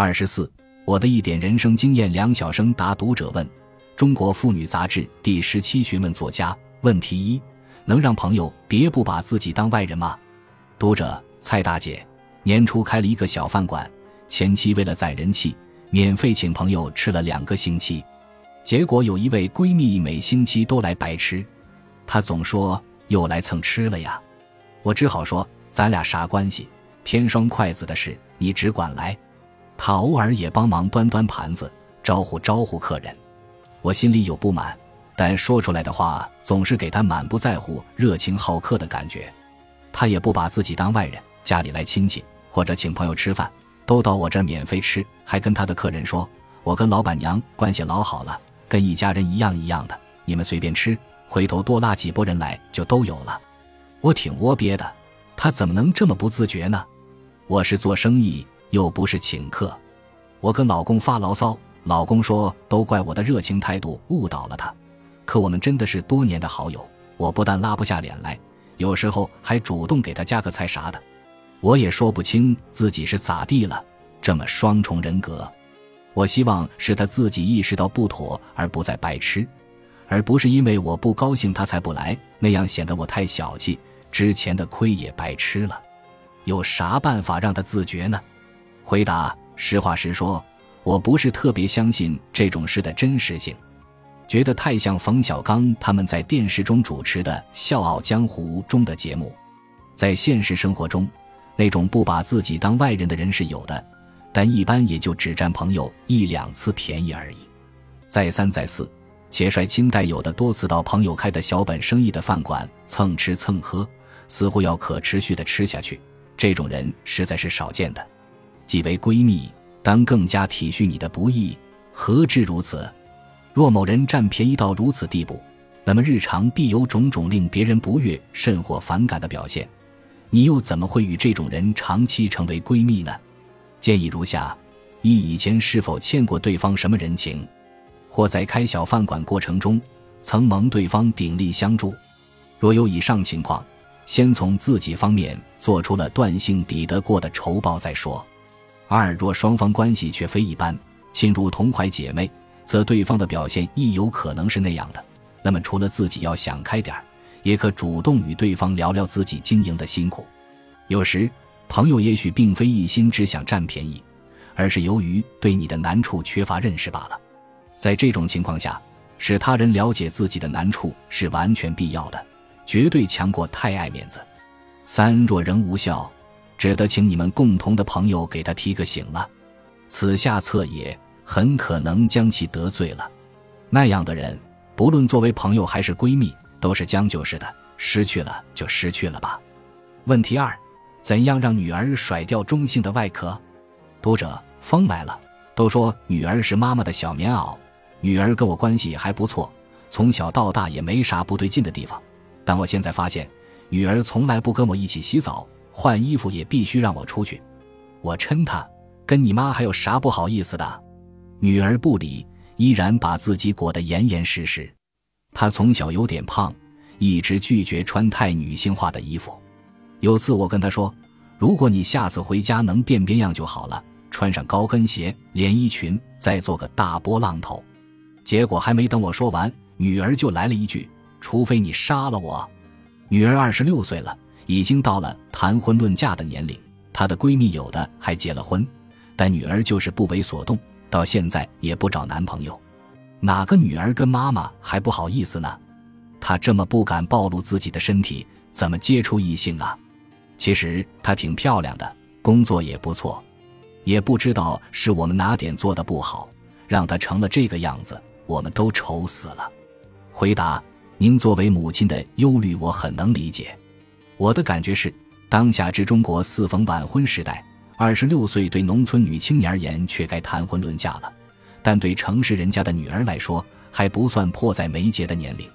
二十四，我的一点人生经验。梁晓声答读者问：中国妇女杂志第十七询问作家。问题一：能让朋友别不把自己当外人吗？读者：蔡大姐，年初开了一个小饭馆，前期为了攒人气，免费请朋友吃了两个星期，结果有一位闺蜜每星期都来白吃，她总说又来蹭吃了呀。我只好说咱俩啥关系？添双筷子的事你只管来。他偶尔也帮忙端端盘子，招呼招呼客人。我心里有不满。但说出来的话总是给他满不在乎、热情好客的感觉，他也不把自己当外人。家里来亲戚或者请朋友吃饭，都到我这免费吃，还跟他的客人说：“我跟老板娘关系老好了，跟一家人一样一样的，你们随便吃，回头多拉几拨人来就都有了。”我挺窝憋的，他怎么能这么不自觉呢？我是做生意，又不是请客。我跟老公发牢骚，老公说：“都怪我的热情态度误导了他。”可我们真的是多年的好友，我不但拉不下脸来，有时候还主动给他加个菜啥的，我也说不清自己是咋地了。这么双重人格，我希望是他自己意识到不妥，而不再白吃，而不是因为我不高兴他才不来，那样显得我太小气，之前的亏也白吃了。有啥办法让他自觉呢？回答：实话实说，我不是特别相信这种事的真实性。觉得太像冯小刚他们在电视中主持的《笑傲江湖》中的节目，在现实生活中，那种不把自己当外人的人是有的，但一般也就只占朋友一两次便宜而已。再三再四，且率亲带友的多次到朋友开的小本生意的饭馆蹭吃蹭喝，似乎要可持续的吃下去，这种人实在是少见的。既为闺蜜，当更加体恤你的不易，何至如此？若某人占便宜到如此地步，那么日常必有种种令别人不悦甚或反感的表现，你又怎么会与这种人长期成为闺蜜呢？建议如下：一、以前是否欠过对方什么人情，或在开小饭馆过程中曾蒙对方鼎力相助？若有以上情况，先从自己方面做出了断性抵得过的仇报再说。二、若双方关系却非一般，亲如同怀姐妹。则对方的表现亦有可能是那样的。那么，除了自己要想开点儿，也可主动与对方聊聊自己经营的辛苦。有时，朋友也许并非一心只想占便宜，而是由于对你的难处缺乏认识罢了。在这种情况下，使他人了解自己的难处是完全必要的，绝对强过太爱面子。三若仍无效，只得请你们共同的朋友给他提个醒了。此下策也。很可能将其得罪了，那样的人，不论作为朋友还是闺蜜，都是将就式的。失去了就失去了吧。问题二：怎样让女儿甩掉中性的外壳？读者：风来了。都说女儿是妈妈的小棉袄，女儿跟我关系还不错，从小到大也没啥不对劲的地方。但我现在发现，女儿从来不跟我一起洗澡，换衣服也必须让我出去。我嗔他：跟你妈还有啥不好意思的？女儿不理，依然把自己裹得严严实实。她从小有点胖，一直拒绝穿太女性化的衣服。有次我跟她说：“如果你下次回家能变变样就好了，穿上高跟鞋、连衣裙，再做个大波浪头。”结果还没等我说完，女儿就来了一句：“除非你杀了我。”女儿二十六岁了，已经到了谈婚论嫁的年龄。她的闺蜜有的还结了婚，但女儿就是不为所动。到现在也不找男朋友，哪个女儿跟妈妈还不好意思呢？她这么不敢暴露自己的身体，怎么接触异性啊？其实她挺漂亮的，工作也不错，也不知道是我们哪点做的不好，让她成了这个样子，我们都愁死了。回答：您作为母亲的忧虑，我很能理解。我的感觉是，当下之中国似逢晚婚时代。二十六岁对农村女青年而言，却该谈婚论嫁了；但对城市人家的女儿来说，还不算迫在眉睫的年龄。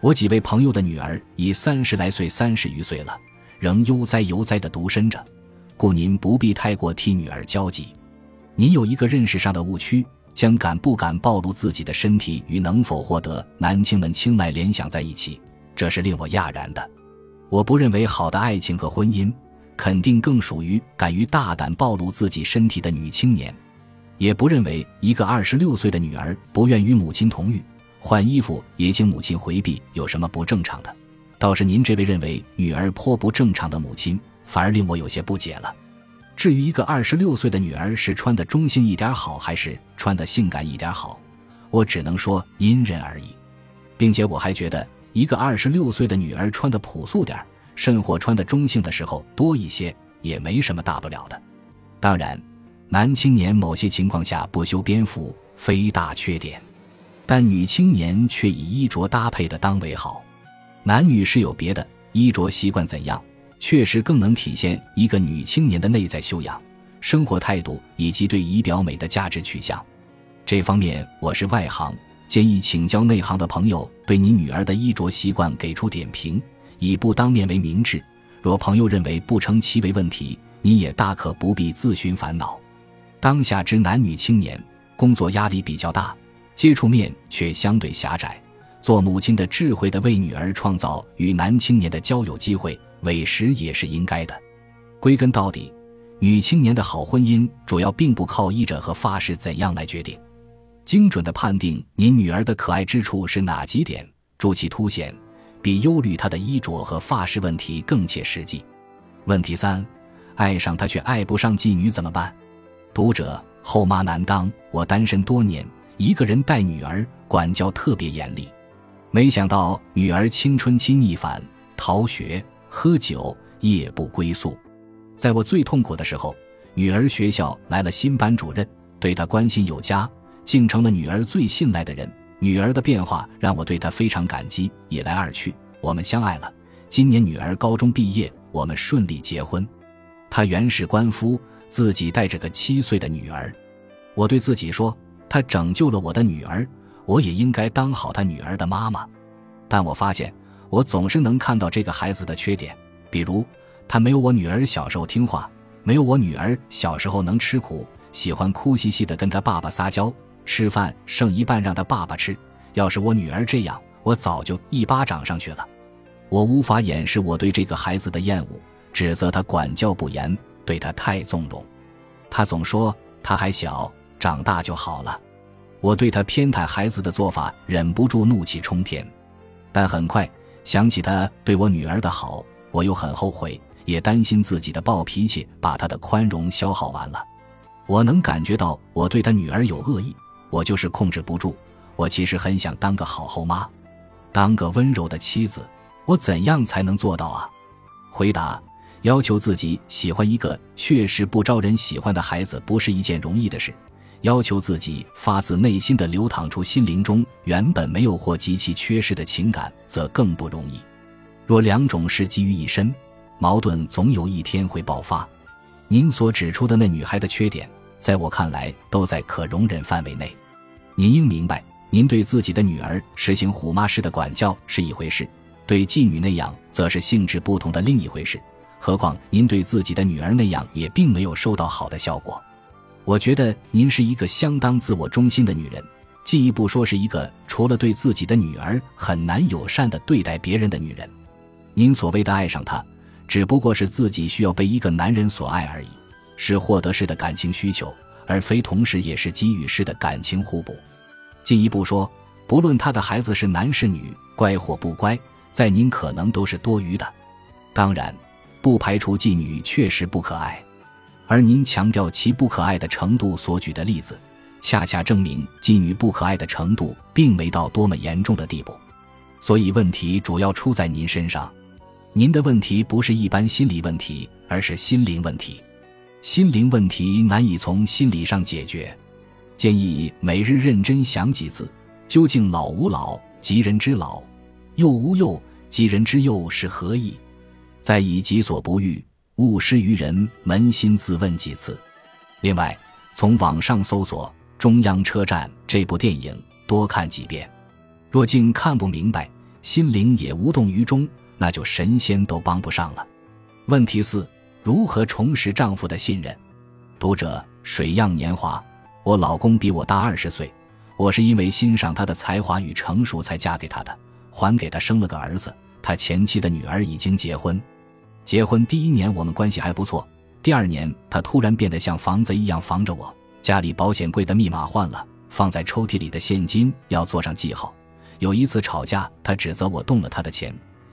我几位朋友的女儿已三十来岁、三十余岁了，仍悠哉悠哉地独身着，故您不必太过替女儿焦急。您有一个认识上的误区，将敢不敢暴露自己的身体与能否获得男青们青睐联想在一起，这是令我讶然的。我不认为好的爱情和婚姻。肯定更属于敢于大胆暴露自己身体的女青年，也不认为一个二十六岁的女儿不愿与母亲同浴、换衣服也请母亲回避有什么不正常的。倒是您这位认为女儿颇不正常的母亲，反而令我有些不解了。至于一个二十六岁的女儿是穿的中性一点好，还是穿的性感一点好，我只能说因人而异，并且我还觉得一个二十六岁的女儿穿的朴素点儿甚或穿的中性的时候多一些，也没什么大不了的。当然。男青年某些情况下不修边幅非大缺点，但女青年却以衣着搭配的当为好。男女是有别的，衣着习惯怎样，确实更能体现一个女青年的内在修养、生活态度以及对仪表美的价值取向。这方面我是外行，建议请教内行的朋友对你女儿的衣着习惯给出点评，以不当面为明智。若朋友认为不成其为问题，你也大可不必自寻烦恼。当下之男女青年，工作压力比较大，接触面却相对狭窄。做母亲的智慧的为女儿创造与男青年的交友机会，委实也是应该的。归根到底，女青年的好婚姻主要并不靠衣着和发饰怎样来决定。精准的判定您女儿的可爱之处是哪几点，助其凸显，比忧虑她的衣着和发饰问题更切实际。问题三：爱上她却爱不上妓女怎么办？读者后妈难当，我单身多年，一个人带女儿，管教特别严厉。没想到女儿青春期逆反，逃学、喝酒、夜不归宿。在我最痛苦的时候，女儿学校来了新班主任，对她关心有加，竟成了女儿最信赖的人。女儿的变化让我对她非常感激。一来二去，我们相爱了。今年女儿高中毕业，我们顺利结婚。她原是官夫。自己带着个七岁的女儿，我对自己说：“他拯救了我的女儿，我也应该当好他女儿的妈妈。”但我发现，我总是能看到这个孩子的缺点，比如他没有我女儿小时候听话，没有我女儿小时候能吃苦，喜欢哭兮兮的跟他爸爸撒娇，吃饭剩一半让他爸爸吃。要是我女儿这样，我早就一巴掌上去了。我无法掩饰我对这个孩子的厌恶，指责他管教不严。对他太纵容，他总说他还小，长大就好了。我对他偏袒孩子的做法忍不住怒气冲天，但很快想起他对我女儿的好，我又很后悔，也担心自己的暴脾气把他的宽容消耗完了。我能感觉到我对他女儿有恶意，我就是控制不住。我其实很想当个好后妈，当个温柔的妻子，我怎样才能做到啊？回答。要求自己喜欢一个确实不招人喜欢的孩子，不是一件容易的事；要求自己发自内心的流淌出心灵中原本没有或极其缺失的情感，则更不容易。若两种事集于一身，矛盾总有一天会爆发。您所指出的那女孩的缺点，在我看来都在可容忍范围内。您应明白，您对自己的女儿实行虎妈式的管教是一回事，对妓女那样则是性质不同的另一回事。何况您对自己的女儿那样也并没有收到好的效果，我觉得您是一个相当自我中心的女人，进一步说是一个除了对自己的女儿很难友善的对待别人的女人。您所谓的爱上她，只不过是自己需要被一个男人所爱而已，是获得式的感情需求，而非同时也是给予式的感情互补。进一步说，不论他的孩子是男是女，乖或不乖，在您可能都是多余的。当然。不排除妓女确实不可爱，而您强调其不可爱的程度所举的例子，恰恰证明妓女不可爱的程度并没到多么严重的地步。所以问题主要出在您身上。您的问题不是一般心理问题，而是心灵问题。心灵问题难以从心理上解决，建议每日认真想几次：究竟老吾老及人之老，幼吾幼及人之幼是何意？再以己所不欲，勿施于人，扪心自问几次。另外，从网上搜索《中央车站》这部电影，多看几遍。若竟看不明白，心灵也无动于衷，那就神仙都帮不上了。问题四：如何重拾丈夫的信任？读者：水漾年华。我老公比我大二十岁，我是因为欣赏他的才华与成熟才嫁给他的，还给他生了个儿子。他前妻的女儿已经结婚。结婚第一年，我们关系还不错。第二年，他突然变得像防贼一样防着我，家里保险柜的密码换了，放在抽屉里的现金要做上记号。有一次吵架，他指责我动了他的钱，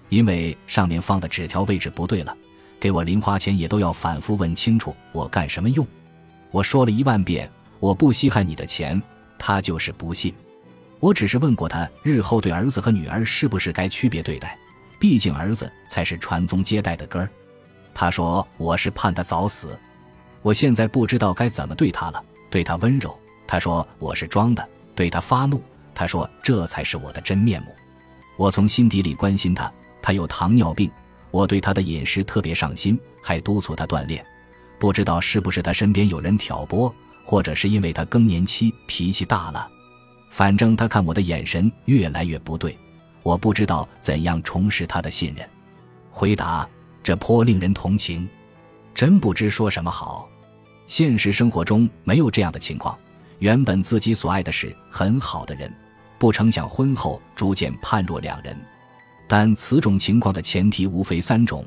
因为上面放的纸条位置不对了。给我零花钱也都要反复问清楚，我干什么用？我说了一万遍，我不稀罕你的钱，他就是不信。我只是问过他，日后对儿子和女儿是不是该区别对待？毕竟儿子才是传宗接代的根儿。他说我是盼他早死。我现在不知道该怎么对他了，对他温柔。他说我是装的，对他发怒。他说这才是我的真面目。我从心底里关心他，他有糖尿病。我对他的饮食特别上心，还督促他锻炼。不知道是不是他身边有人挑拨，或者是因为他更年期脾气大了。反正他看我的眼神越来越不对。我不知道怎样重拾他的信任。回答这颇令人同情，真不知说什么好。现实生活中没有这样的情况。原本自己所爱的是很好的人，不成想婚后逐渐判若两人。但此种情况的前提无非三种：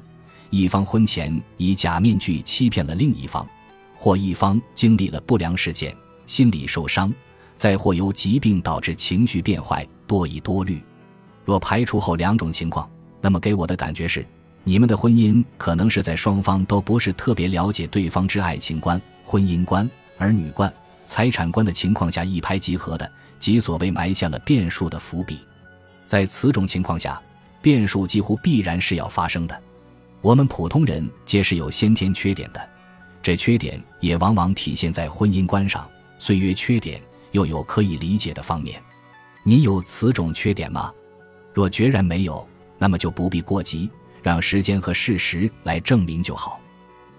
一方婚前以假面具欺骗了另一方，或一方经历了不良事件，心理受伤，再或由疾病导致情绪变坏，多疑多虑。若排除后两种情况，那么给我的感觉是，你们的婚姻可能是在双方都不是特别了解对方之爱情观、婚姻观、儿女观、财产观的情况下一拍即合的，即所谓埋下了变数的伏笔。在此种情况下。变数几乎必然是要发生的。我们普通人皆是有先天缺点的，这缺点也往往体现在婚姻观上。虽曰缺点，又有可以理解的方面。您有此种缺点吗？若决然没有，那么就不必过急，让时间和事实来证明就好。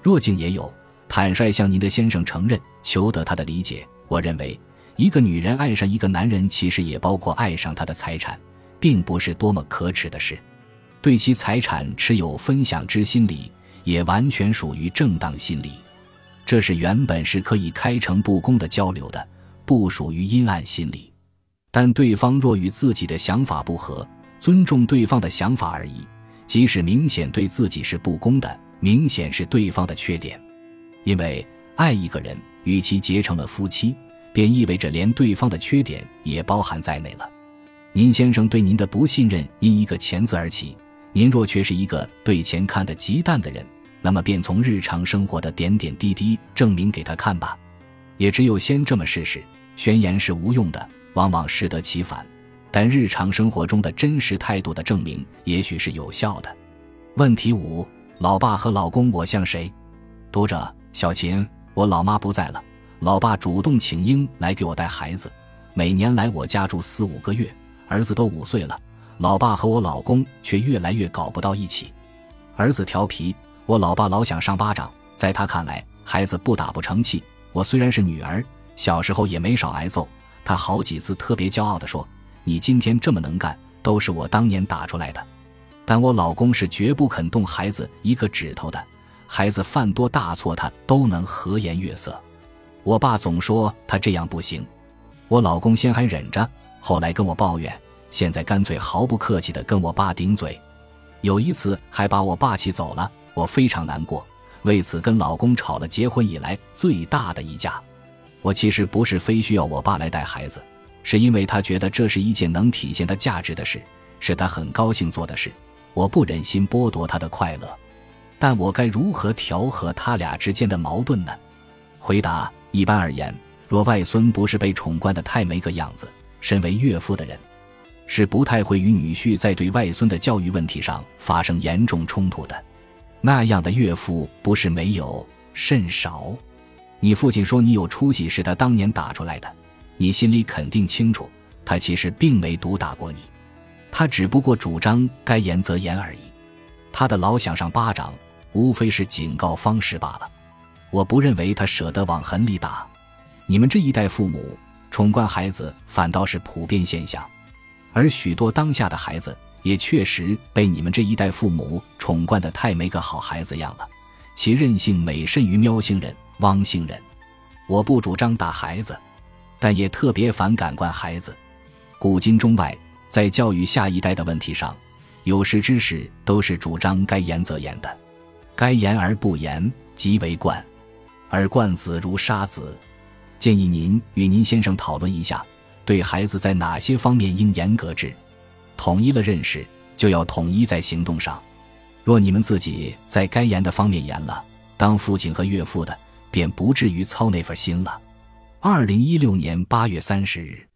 若竟也有，坦率向您的先生承认，求得他的理解。我认为，一个女人爱上一个男人，其实也包括爱上他的财产。并不是多么可耻的事，对其财产持有分享之心理，也完全属于正当心理。这是原本是可以开诚布公的交流的，不属于阴暗心理。但对方若与自己的想法不合，尊重对方的想法而已。即使明显对自己是不公的，明显是对方的缺点。因为爱一个人，与其结成了夫妻，便意味着连对方的缺点也包含在内了。您先生对您的不信任因一个钱字而起，您若却是一个对钱看得极淡的人，那么便从日常生活的点点滴滴证明给他看吧。也只有先这么试试。宣言是无用的，往往适得其反。但日常生活中的真实态度的证明，也许是有效的。问题五：老爸和老公，我像谁？读者小秦，我老妈不在了，老爸主动请缨来给我带孩子，每年来我家住四五个月。儿子都五岁了，老爸和我老公却越来越搞不到一起。儿子调皮，我老爸老想上巴掌。在他看来，孩子不打不成器。我虽然是女儿，小时候也没少挨揍。他好几次特别骄傲地说：“你今天这么能干，都是我当年打出来的。”但我老公是绝不肯动孩子一个指头的。孩子犯多大错，他都能和颜悦色。我爸总说他这样不行。我老公先还忍着。后来跟我抱怨，现在干脆毫不客气地跟我爸顶嘴，有一次还把我爸气走了，我非常难过，为此跟老公吵了结婚以来最大的一架。我其实不是非需要我爸来带孩子，是因为他觉得这是一件能体现他价值的事，是他很高兴做的事，我不忍心剥夺他的快乐。但我该如何调和他俩之间的矛盾呢？回答：一般而言，若外孙不是被宠惯的太没个样子。身为岳父的人，是不太会与女婿在对外孙的教育问题上发生严重冲突的。那样的岳父不是没有，甚少。你父亲说你有出息是他当年打出来的，你心里肯定清楚，他其实并没毒打过你，他只不过主张该严则严而已。他的老想上巴掌，无非是警告方式罢了。我不认为他舍得往狠里打。你们这一代父母。宠惯孩子反倒是普遍现象，而许多当下的孩子也确实被你们这一代父母宠惯的太没个好孩子样了，其任性美甚于喵星人、汪星人。我不主张打孩子，但也特别反感惯孩子。古今中外，在教育下一代的问题上，有识之士都是主张该严则严的，该严而不严即为惯，而惯子如杀子。建议您与您先生讨论一下，对孩子在哪些方面应严格治。统一了认识，就要统一在行动上。若你们自己在该严的方面严了，当父亲和岳父的便不至于操那份心了。二零一六年八月三十日。